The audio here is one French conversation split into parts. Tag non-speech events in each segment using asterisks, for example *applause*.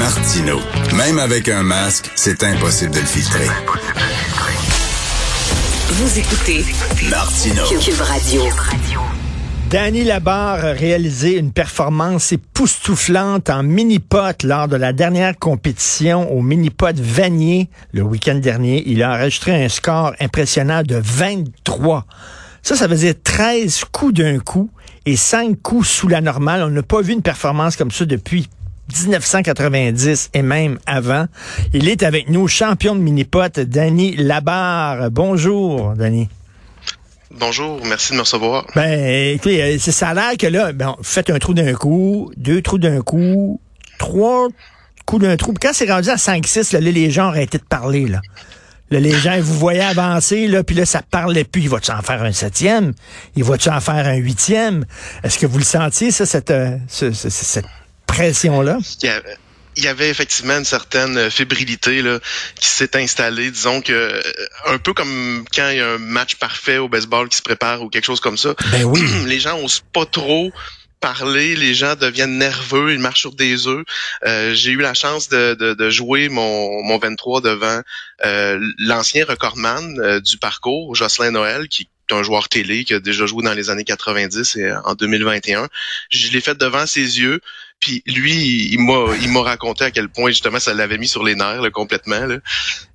Martino. Même avec un masque, c'est impossible de le filtrer. Vous écoutez Martino. Cube Radio. Danny Labarre a réalisé une performance époustouflante en mini-pot lors de la dernière compétition au mini-pot Vanier le week-end dernier. Il a enregistré un score impressionnant de 23. Ça, ça veut dire 13 coups d'un coup et 5 coups sous la normale. On n'a pas vu une performance comme ça depuis 1990 et même avant. Il est avec nous, champion de mini-pot, Danny Labarre. Bonjour, Danny. Bonjour, merci de me recevoir. Ben, écoutez, euh, c'est ça a l'air que là, ben, faites un trou d'un coup, deux trous d'un coup, trois coups d'un trou. Quand c'est rendu à 5-6, là, là, les gens ont arrêté de parler, là. Là, les gens, vous voyez avancer, là, puis là, ça parlait plus. Il va-tu en faire un septième? Il va-tu en faire un huitième? Est-ce que vous le sentiez, ça, cette, euh, ce- ce- cette pression-là? Il y avait- effectivement une certaine fébrilité là, qui s'est installée, disons que euh, un peu comme quand il y a un match parfait au baseball qui se prépare ou quelque chose comme ça. Ben oui. *clears throat* les gens osent pas trop parler, les gens deviennent nerveux, ils marchent sur des œufs. Euh, J'ai eu la chance de, de, de jouer mon, mon 23 devant euh, l'ancien recordman euh, du parcours, Jocelyn Noël, qui un joueur télé qui a déjà joué dans les années 90 et en 2021. Je l'ai fait devant ses yeux. Puis lui, il m'a raconté à quel point justement ça l'avait mis sur les nerfs là, complètement.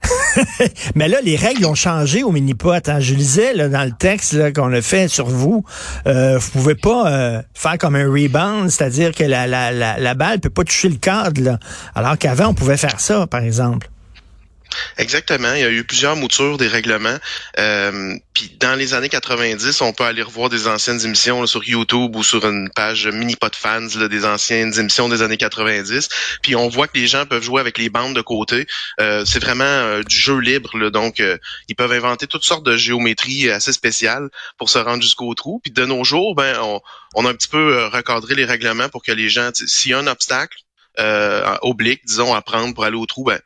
*laughs* Mais là, les règles ont changé au mini-pot. Hein. Je lisais là, dans le texte qu'on a fait sur vous, euh, vous pouvez pas euh, faire comme un rebound, c'est-à-dire que la, la, la, la balle peut pas toucher le cadre. Alors qu'avant, on pouvait faire ça, par exemple. Exactement. Il y a eu plusieurs moutures des règlements. Euh, puis dans les années 90, on peut aller revoir des anciennes émissions là, sur YouTube ou sur une page mini pot fans là, des anciennes émissions des années 90. Puis on voit que les gens peuvent jouer avec les bandes de côté. Euh, c'est vraiment euh, du jeu libre, là, donc euh, ils peuvent inventer toutes sortes de géométries assez spéciales pour se rendre jusqu'au trou. Puis de nos jours, ben on, on a un petit peu euh, recadré les règlements pour que les gens, s'il y a un obstacle euh, oblique, disons, à prendre pour aller au trou, ben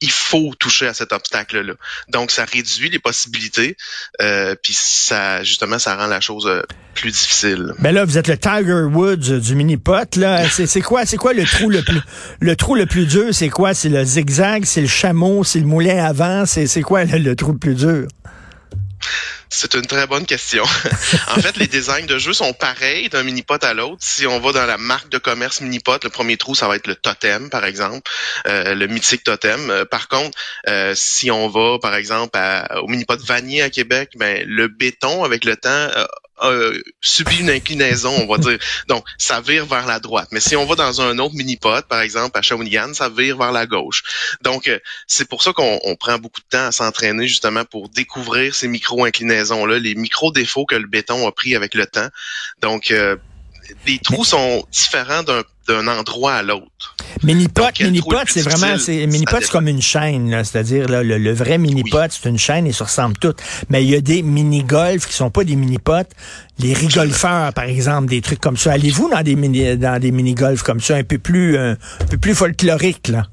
il faut toucher à cet obstacle-là. Donc, ça réduit les possibilités, euh, puis ça, justement, ça rend la chose euh, plus difficile. Ben là, vous êtes le Tiger Woods du mini-pot. Là, *laughs* c'est quoi, c'est quoi le trou le plus, le trou le plus dur? C'est quoi? C'est le zigzag, c'est le chameau, c'est le moulin avant. C'est c'est quoi le, le trou le plus dur? C'est une très bonne question. *laughs* en fait, les designs de jeu sont pareils d'un mini-pot à l'autre. Si on va dans la marque de commerce mini-pot, le premier trou, ça va être le totem, par exemple, euh, le mythique totem. Euh, par contre, euh, si on va, par exemple, à- au mini-pot Vanier à Québec, ben, le béton, avec le temps, euh, a subi une inclinaison, on va dire. Donc, ça vire vers la droite. Mais si on va dans un autre mini-pot, par exemple, à Shawinigan, ça vire vers la gauche. Donc, euh, c'est pour ça qu'on on prend beaucoup de temps à s'entraîner justement pour découvrir ces micro-inclinaisons-là, les micro-défauts que le béton a pris avec le temps. Donc, euh, les trous sont différents d'un endroit à l'autre. Mini-pot, mini-pot, c'est vraiment, c'est mini-pot, c'est comme une chaîne, là. c'est-à-dire là, le, le vrai mini-pot, c'est une chaîne et se ressemble toutes. Mais il y a des mini-golfs qui sont pas des mini-pots. Les rigolfeurs, par exemple, des trucs comme ça. Allez-vous dans des mini, dans des mini-golfs comme ça, un peu plus, euh, un peu plus folkloriques, là?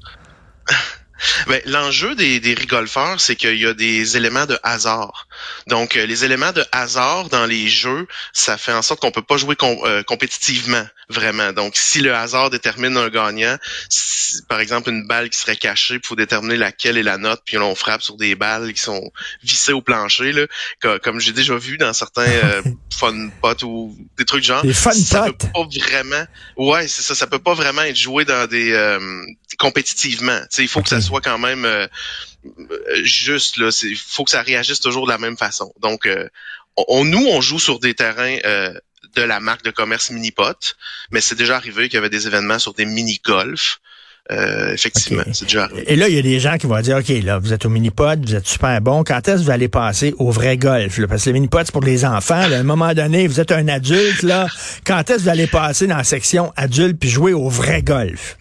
*laughs* Ben, L'enjeu des, des rigolfeurs, c'est qu'il y a des éléments de hasard. Donc, euh, les éléments de hasard dans les jeux, ça fait en sorte qu'on peut pas jouer com- euh, compétitivement, vraiment. Donc, si le hasard détermine un gagnant, si- par exemple une balle qui serait cachée, il faut déterminer laquelle est la note, puis on frappe sur des balles qui sont vissées au plancher, là, Co- comme j'ai déjà vu dans certains euh, *laughs* fun pots ou des trucs genre. Des fun ça peut pas vraiment. Ouais, c'est ça. Ça peut pas vraiment être joué dans des euh, compétitivement. Tu sais, il faut que ça soit quand même euh, euh, juste là. Il faut que ça réagisse toujours de la même façon. Donc, euh, on, nous, on joue sur des terrains euh, de la marque de commerce Minipot, mais c'est déjà arrivé qu'il y avait des événements sur des mini golf. Euh, effectivement, c'est déjà arrivé. Et là, il y a des gens qui vont dire, OK, là, vous êtes au mini-pod, vous êtes super bon. Quand est-ce que vous allez passer au vrai golf? là? Parce que le mini-pod, c'est pour les enfants. là. À un moment donné, vous êtes un adulte, là. Quand est-ce que vous allez passer dans la section adulte puis jouer au vrai golf?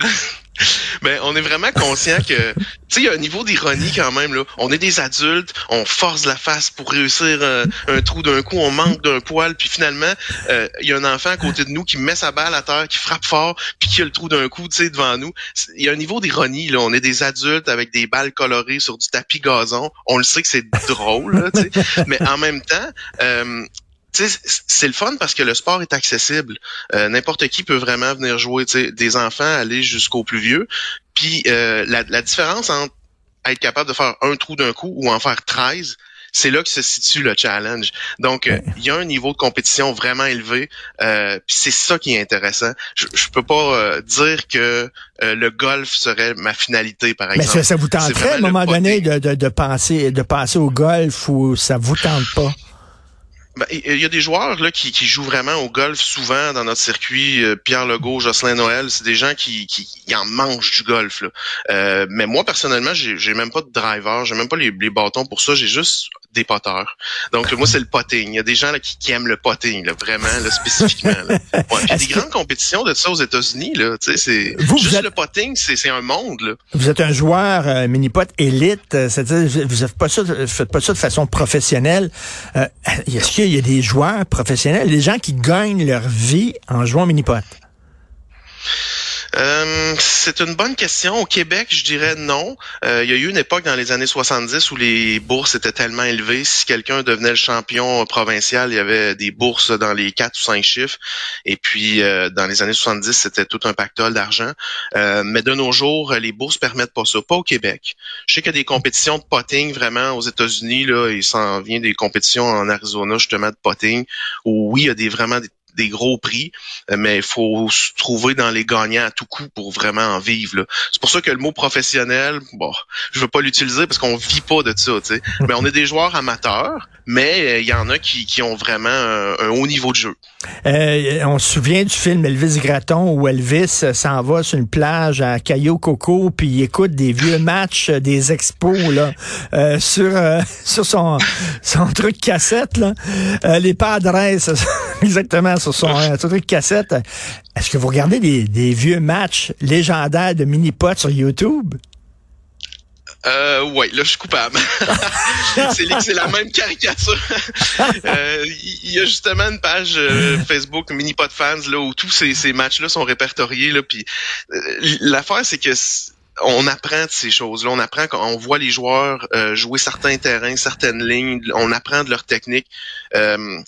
*laughs* *laughs* Ben, on est vraiment conscient que, tu sais, il y a un niveau d'ironie quand même, là. On est des adultes, on force la face pour réussir un, un trou d'un coup, on manque d'un poil, puis finalement, euh, il y a un enfant à côté de nous qui met sa balle à terre, qui frappe fort, puis qui a le trou d'un coup, tu sais, devant nous. Il y a un niveau d'ironie, là. On est des adultes avec des balles colorées sur du tapis gazon. On le sait que c'est drôle, là. Mais en même temps, euh, c'est le fun parce que le sport est accessible. Euh, n'importe qui peut vraiment venir jouer, des enfants aller jusqu'au plus vieux. Puis euh, la, la, différence entre être capable de faire un trou d'un coup ou en faire 13, c'est là que se situe le challenge. Donc, euh, il y a un niveau de compétition vraiment élevé, euh, puis c'est ça qui est intéressant. Je, je peux pas euh, dire que le golf serait ma finalité, par exemple. Mais ça, ça vous tenterait à un moment donné de, de, de, penser, de passer au golf ou ça vous tente pas? Ben, il y a des joueurs là qui, jouent vraiment au golf souvent dans notre circuit. Euh, Pierre Legault, Jocelyn Noël, c'est des gens qui, qui, en mangent du golf. Là. Euh, mais moi personnellement, j'ai même pas de driver, j'ai même pas les, les bâtons pour ça. J'ai juste des poteurs. Donc moi c'est le potting. Il y a des gens là, qui, qui aiment le potting, là, vraiment là, spécifiquement. Là. *laughs* Ouais, il y a des grandes compétitions de ça aux États-Unis. Là, c'est juste le potting, c'est un monde. Là. Vous êtes un joueur euh, mini-pot élite, euh, c'est-à-dire vous faites pas ça, faites pas ça de façon professionnelle. Euh, Est-ce qu'il y a des joueurs professionnels, des gens qui gagnent leur vie en jouant mini-pot? Euh, c'est une bonne question. Au Québec, je dirais non. Euh, il y a eu une époque dans les années 70 où les bourses étaient tellement élevées. Si quelqu'un devenait le champion provincial, il y avait des bourses dans les quatre ou cinq chiffres. Et puis, euh, dans les années 70, c'était tout un pactole d'argent. mais de nos jours, les bourses permettent pas ça. Pas au Québec. Je sais qu'il y a des compétitions de potting vraiment aux États-Unis. Là, il s'en vient des compétitions en Arizona justement de potting. Où oui, il y a des vraiment des des gros prix, euh, mais il faut se trouver dans les gagnants à tout coup pour vraiment en vivre. C'est pour ça que le mot professionnel, bon, je veux pas l'utiliser parce qu'on vit pas de ça, tu sais. *laughs* mais on est des joueurs amateurs, mais euh, il y en a qui, qui ont vraiment un, haut niveau de jeu. Euh, on se souvient du film Elvis Gratton où Elvis s'en va sur une plage à Cayo Coco puis il écoute des vieux matchs des expos là sur *laughs* sur son son truc cassette là. les padres *laughs* exactement sur son, euh, truc cassette. Est-ce que vous regardez des, des vieux matchs légendaires de mini-pot sur YouTube? Euh, ouais, là, je suis coupable. *laughs* c'est la même caricature. Euh, il y a justement une page euh, Facebook Mini Pot Fans là où tous ces, ces matchs-là sont répertoriés là. Puis euh, l'affaire, c'est que on apprend de ces choses-là. On apprend quand on voit les joueurs jouer certains terrains, certaines lignes. On apprend de leur technique. Euh,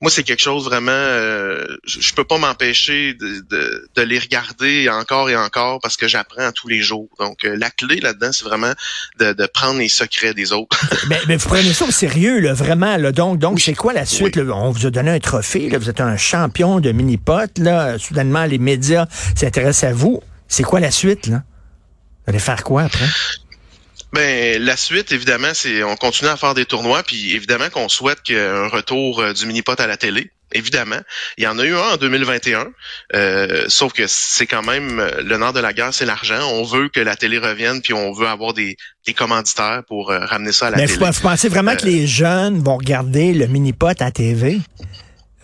moi, c'est quelque chose vraiment, euh, je, peux pas m'empêcher de, de, les regarder encore et encore parce que j'apprends tous les jours. Donc, euh, la clé là-dedans, c'est vraiment de, de, prendre les secrets des autres. *laughs* mais, mais, vous prenez ça au sérieux, là, vraiment. Là. Donc, donc c'est quoi la suite? On vous a donné un trophée, là. vous êtes un champion de mini-pot. Là. Soudainement, les médias s'intéressent à vous. C'est quoi la suite? Là? Allez faire quoi après? Ben la suite, évidemment, c'est on continue à faire des tournois, puis évidemment qu'on souhaite qu'il y ait un retour euh, du mini-pot à la télé. Évidemment, il y en a eu un en 2021, euh, sauf que c'est quand même euh, le nord de la guerre, c'est l'argent. On veut que la télé revienne, puis on veut avoir des, des commanditaires pour ramener ça à la télé. Mais vous pensez vraiment que les jeunes vont regarder le mini-pot à TV?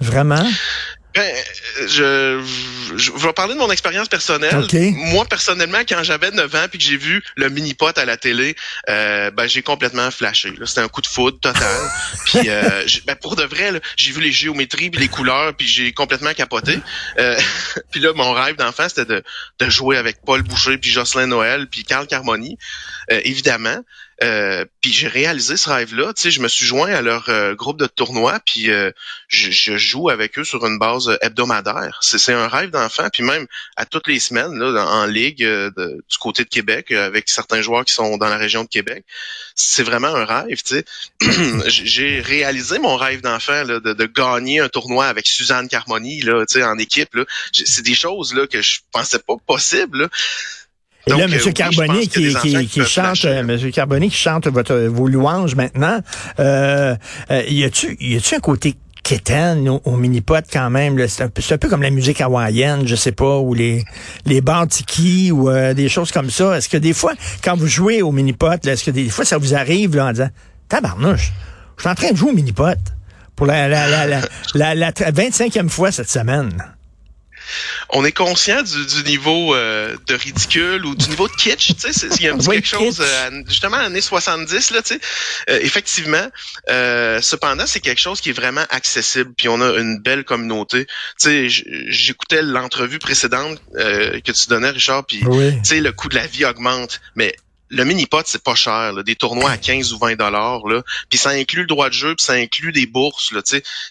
Vraiment? Ben, je, je, vais parler de mon expérience personnelle. Moi, personnellement, quand j'avais 9 ans puis que j'ai vu le mini-pot à la télé, euh, ben, j'ai complètement flashé. C'était un coup de foudre total. *laughs* puis euh, ben, pour de vrai, j'ai vu les géométries puis les couleurs puis j'ai complètement capoté. Euh, *laughs* puis là, mon rêve d'enfant, c'était de, de jouer avec Paul Boucher puis Jocelyn Noël puis Carl Carmoni, euh, évidemment. Euh, puis j'ai réalisé ce rêve-là. Tu sais, je me suis joint à leur euh, groupe de tournoi, puis euh, je, joue avec eux sur une base hebdomadaire. C'est un rêve d'enfant, puis même à toutes les semaines là, en ligue du côté de Québec, avec certains joueurs qui sont dans la région de Québec. C'est vraiment un rêve. Tu sais, *clears throat* j'ai réalisé mon rêve d'enfant de, de, gagner un tournoi avec Suzanne Carmoni là, tu sais, en équipe. C'est des choses là que je pensais pas possible. Et là, M. Carboni qui, qui, qui chante, M. Carboni qui chante votre, vos louanges maintenant, euh, euh, y a-tu, y a-tu un côté quétaine au, au mini-pot quand même? C'est un, un, peu comme la musique hawaïenne, je sais pas, ou les, les tiki ou euh, des choses comme ça. Est-ce que des fois, quand vous jouez au mini-pot, est-ce que des fois ça vous arrive là, en disant, tabarnouche, je suis en train de jouer au mini-pot pour la, la, la, la, la, la 25e fois cette semaine? On est conscient du, niveau euh, de ridicule ou du niveau de kitsch, tu sais, il y a un petit *laughs* quelque chose euh, justement années 70 là, tu sais. Euh, effectivement, cependant, c'est quelque chose qui est vraiment accessible puis on a une belle communauté. Tu sais, j'écoutais l'entrevue précédente que tu donnais Richard puis tu sais le coût de la vie augmente, mais le mini-pot, c'est pas cher. Là, des tournois à 15 ou 20 dollars. Là, puis ça inclut le droit de jeu, puis ça inclut des bourses. Là,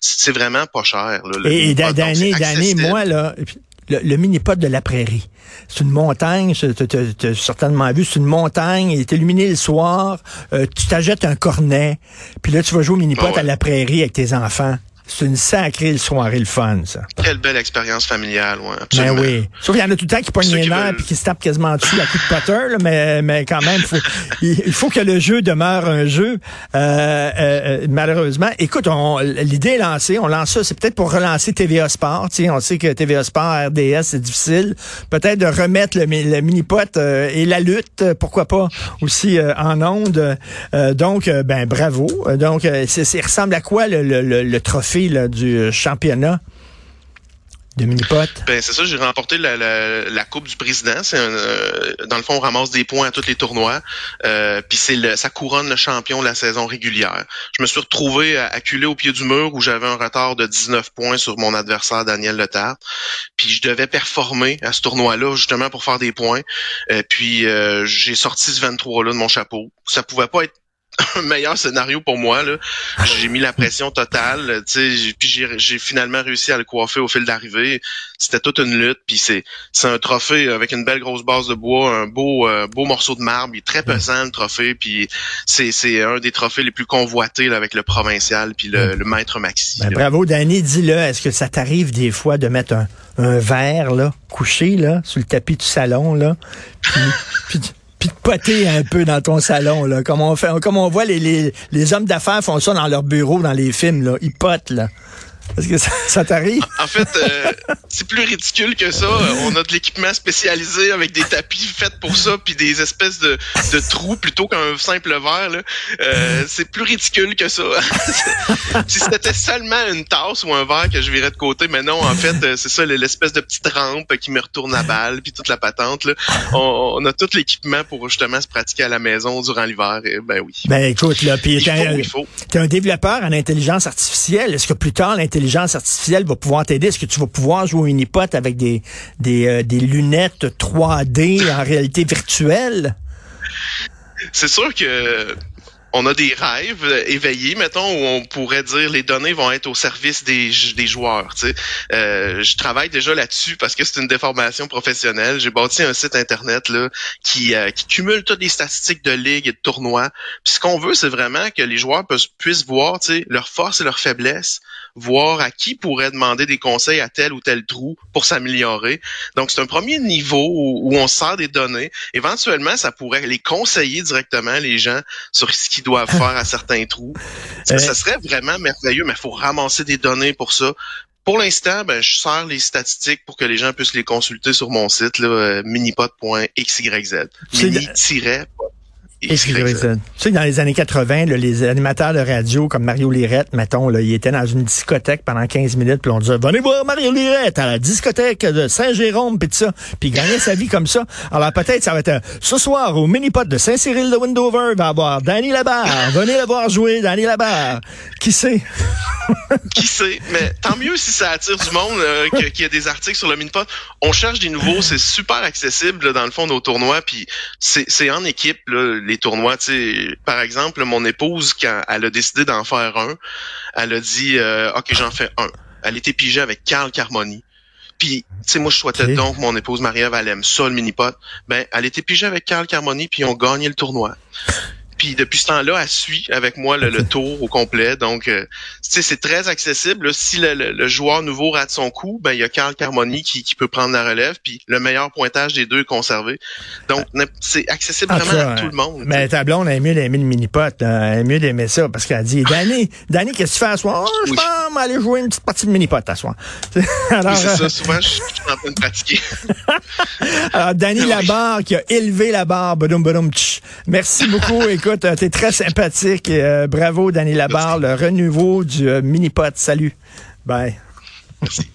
c'est vraiment pas cher. Là, le et d'année, d'année, moi, là, le, le mini-pot de la prairie. C'est une montagne, tu as certainement vu, c'est une montagne, il est illuminé le soir, euh, tu t'achètes un cornet, puis là, tu vas jouer au mini-pot Ah ouais. à la prairie avec tes enfants. C'est une sacrée soirée le fun, ça. Quelle belle expérience familiale, ouais, Ben oui. Sauf qu'il y en a tout le temps qui pognent les nerfs veulent- puis qui se tapent quasiment dessus à coup de potter, là, mais, mais quand même, faut, il, faut que le jeu demeure un jeu. Euh, euh, euh, malheureusement, écoute, on- l'idée est lancée. On lance ça, c'est peut-être pour relancer TVA Sport. On sait que TVA Sport, RDS, c'est difficile. Peut-être de remettre le, le mini-pot euh, et la lutte, euh, pourquoi pas, aussi euh, en onde. Euh, donc, ben bravo. Donc, c'est, ressemble à quoi le, le- le- le du euh, championnat de mini-pot? Ben c'est ça, j'ai remporté la, la, la Coupe du Président. C'est euh, dans le fond, on ramasse des points à tous les tournois. Euh, puis c'est ça couronne le champion de la saison régulière. Je me suis retrouvé acculé au pied du mur où j'avais un retard de 19 points sur mon adversaire Daniel Letard. Puis je devais performer à ce tournoi-là justement pour faire des points. Euh, puis euh, j'ai sorti ce 23-là de mon chapeau. Ça pouvait pas être *laughs* meilleur scénario pour moi là. J'ai mis la pression totale, tu sais, j'ai- puis j'ai finalement réussi à le coiffer au fil d'arrivée. C'était toute une lutte, puis c'est c'est un trophée avec une belle grosse base de bois, un beau euh, beau morceau de marbre, il est très pesant le trophée, puis c'est c'est un des trophées les plus convoités là, avec le provincial puis le, le maître Maxi. Ben, bravo, Danny. Dis-le, est-ce que ça t'arrive des fois de mettre un, un verre, là, couché, là, sur le tapis du salon, là, puis, *laughs* puis, de- puis de poter un peu dans ton salon, là, comme on fait, comme on voit les, les, les hommes d'affaires font ça dans leur bureau, dans les films, là. Ils potent, là. Est-ce que ça, ça t'arrive? En fait, euh, c'est plus ridicule que ça. Euh, On a de l'équipement spécialisé avec des tapis faits pour ça, puis des espèces de, de trous plutôt qu'un simple verre. Euh, c'est plus ridicule que ça. *laughs* si c'était seulement une tasse ou un verre que je virais de côté, mais non, en fait, c'est ça, l'espèce de petite rampe qui me retourne à balle, puis toute la patente. Là. On, on a tout l'équipement pour justement se pratiquer à la maison durant l'hiver. Ben oui. Ben, écoute, là, puis t'es un, un développeur en intelligence artificielle. Est-ce que plus tard, l'intelligence artificielle va pouvoir t'aider? Est-ce que tu vas pouvoir jouer au Unipot avec des, des, euh, des lunettes 3D en réalité virtuelle? c'est sûr que on a des rêves éveillés, mettons, où on pourrait dire les données vont être au service des, des joueurs. Euh, je travaille déjà là-dessus parce que c'est une déformation professionnelle. J'ai bâti un site internet là qui, euh, qui cumule toutes les statistiques de ligue et de tournois. Puis ce qu'on veut, c'est vraiment que les joueurs puissent, voir tu sais, leurs forces et leurs faiblesses, voir à qui pourrait demander des conseils à tel ou tel trou pour s'améliorer. Donc c'est un premier niveau où, on sert des données. Éventuellement, ça pourrait les conseiller directement les gens sur ce qu'ils doivent *laughs* faire à certains trous. Ça, Euh. ça serait vraiment merveilleux, mais il faut ramasser des données pour ça. Pour l'instant, ben, je sers les statistiques pour que les gens puissent les consulter sur mon site, là, euh, minipod.xyz. de- Mini-pod. Tu sais, dans les années 80, là, les animateurs de radio comme Mario Lirette, mettons, là, il était dans une discothèque pendant 15 minutes, puis on disait Venez voir Mario Lirette à la discothèque de Saint-Jérôme, puis ça. Puis il gagnait sa vie comme ça. Alors peut-être ça va être euh, ce soir au mini-pot de Saint-Cyril de Windover, il va y avoir Danny Labarre. Venez le voir jouer, Danny Labarre. Qui sait? *laughs* Qui sait? Mais tant mieux si ça attire du monde, euh, qu'il y a des articles sur le Minipod. On cherche des nouveaux, c'est super accessible là, dans le fond nos tournois, puis c'est c'est en équipe là, les tournois. Par exemple, mon épouse quand elle a décidé d'en faire un, elle a dit euh, ok j'en fais un. Elle était pigée avec Carl Carmoni. Puis, tu sais, moi, je souhaitais donc mon épouse Marie-Ève, elle aime ça, le mini-pot. Ben, elle était pigée avec Carl Carmoni, puis ils ont gagné le tournoi. Puis depuis ce temps-là, elle suit avec moi le, le tour au complet. Donc, euh, c'est très accessible. là. Si le, le- le joueur nouveau rate son coup, ben il y a Carl Carmoni qui, qui peut prendre la relève. Puis le meilleur pointage des deux est conservé. Donc, n'im- c'est accessible En vraiment cas, à tout le monde. Mais ta blonde a mieux d'aimer le mini-pot. là. Elle a mieux d'aimer ça parce qu'elle dit Danny, Danny, qu'est-ce que tu fais à soir? Oh, je Oui. pense aller jouer une petite partie de mini-pot à soir. *laughs* Alors, Oui, c'est euh, ça. Souvent, je, je suis en train de pratiquer. *laughs* Alors, Danny *laughs* Oui. Labarre qui a élevé la barre. Badum, badum, tch. Merci beaucoup. Écoute, euh, t'es très sympathique. Euh, bravo, Danny Labarre, le renouveau du euh, mini-pot. Salut. Bye. Merci.